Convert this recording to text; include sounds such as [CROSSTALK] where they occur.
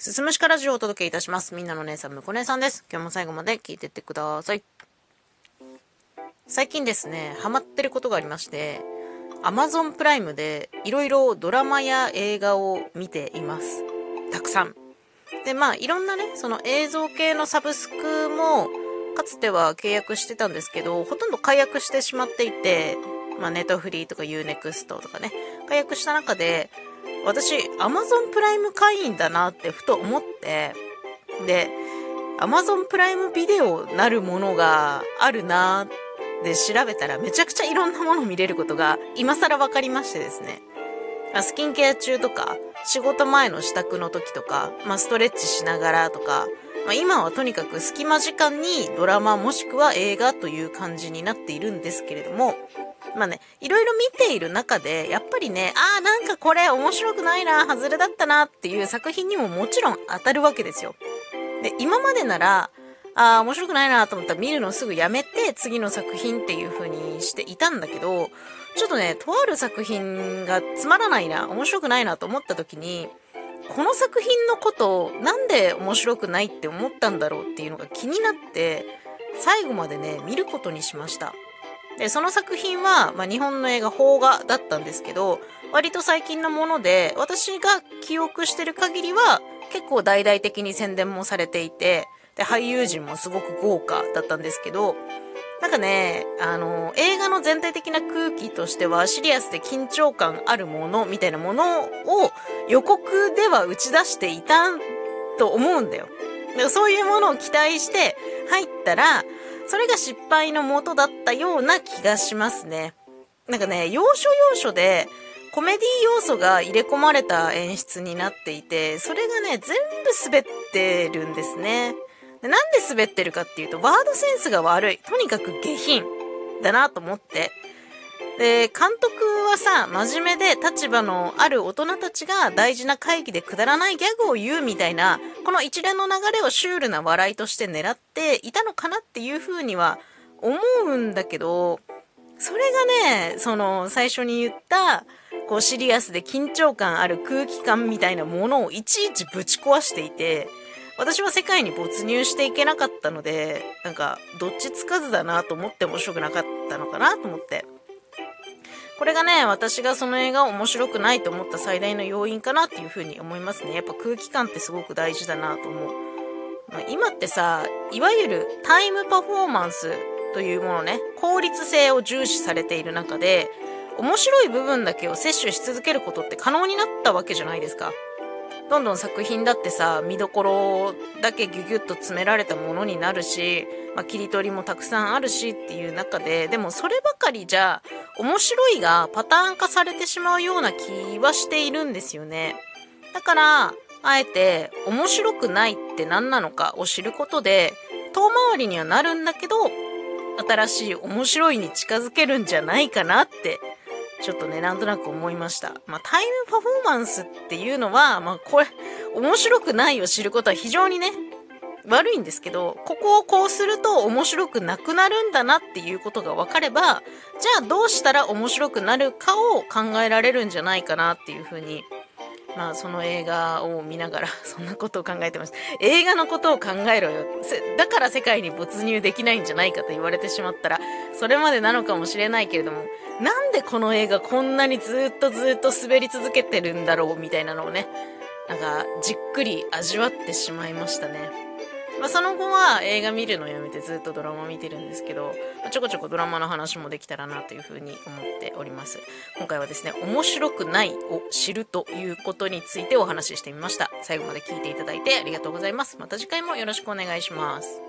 すすむしかラジオをお届けいたします。みんなの姉さん、むこ姉さんです。今日も最後まで聞いてってください。最近ですね、ハマってることがありまして、Amazon プライムでいろいろドラマや映画を見ています。たくさん。で、まあ、いろんなね、その映像系のサブスクも、かつては契約してたんですけど、ほとんど解約してしまっていて、まあ、ネットフリーとか UNEXT とかね、解約した中で、私、Amazon プライム会員だなってふと思って、で、Amazon プライムビデオなるものがあるなで調べたらめちゃくちゃいろんなもの見れることが今更分かりましてですね。スキンケア中とか、仕事前の支度の時とか、まあ、ストレッチしながらとか、まあ、今はとにかく隙間時間にドラマもしくは映画という感じになっているんですけれども、まあね、いろいろ見ている中で、やっぱりね、ああ、なんかこれ面白くないな、外れだったなっていう作品にももちろん当たるわけですよ。で、今までなら、ああ、面白くないなと思ったら見るのすぐやめて、次の作品っていう風にしていたんだけど、ちょっとね、とある作品がつまらないな、面白くないなと思った時に、この作品のことをなんで面白くないって思ったんだろうっていうのが気になって、最後までね、見ることにしました。で、その作品は、まあ、日本の映画、邦画だったんですけど、割と最近のもので、私が記憶してる限りは、結構大々的に宣伝もされていて、で、俳優陣もすごく豪華だったんですけど、なんかね、あの、映画の全体的な空気としては、シリアスで緊張感あるものみたいなものを予告では打ち出していたと思うんだよ。だからそういうものを期待して入ったら、それが失敗のもとだったような気がしますね。なんかね、要所要所で、コメディ要素が入れ込まれた演出になっていて、それがね、全部滑ってるんですね。でなんで滑ってるかっていうと、ワードセンスが悪い。とにかく下品だなと思って。で、監督はさ、真面目で立場のある大人たちが大事な会議でくだらないギャグを言うみたいな、この一連の流れをシュールな笑いとして狙っていたのかなっていうふうには思うんだけど、それがね、その最初に言った、こうシリアスで緊張感ある空気感みたいなものをいちいちぶち壊していて、私は世界に没入していけなかったので、なんか、どっちつかずだなと思って面白くなかったのかなと思って。これがね、私がその映画を面白くないと思った最大の要因かなっていうふうに思いますね。やっぱ空気感ってすごく大事だなと思う。まあ、今ってさ、いわゆるタイムパフォーマンスというものね、効率性を重視されている中で、面白い部分だけを摂取し続けることって可能になったわけじゃないですか。どんどん作品だってさ、見どころだけギュギュッと詰められたものになるし、まあ、切り取りもたくさんあるしっていう中で、でもそればかりじゃ、面白いがパターン化されてしまうような気はしているんですよね。だから、あえて面白くないって何なのかを知ることで、遠回りにはなるんだけど、新しい面白いに近づけるんじゃないかなってちょっとね、なんとなく思いました。まあ、タイムパフォーマンスっていうのは、まあ、これ、面白くないを知ることは非常にね、悪いんですけど、ここをこうすると面白くなくなるんだなっていうことが分かれば、じゃあどうしたら面白くなるかを考えられるんじゃないかなっていうふうに、まあその映画を見ながら [LAUGHS] そんなことを考えてました。映画のことを考えろよ。だから世界に没入できないんじゃないかと言われてしまったら、それまでなのかもしれないけれども、なんでこの映画こんなにずっとずっと滑り続けてるんだろうみたいなのをね、なんかじっくり味わってしまいましたね。まあ、その後は映画見るのやめてずっとドラマ見てるんですけど、まあ、ちょこちょこドラマの話もできたらなというふうに思っております。今回はですね、面白くないを知るということについてお話ししてみました。最後まで聞いていただいてありがとうございます。また次回もよろしくお願いします。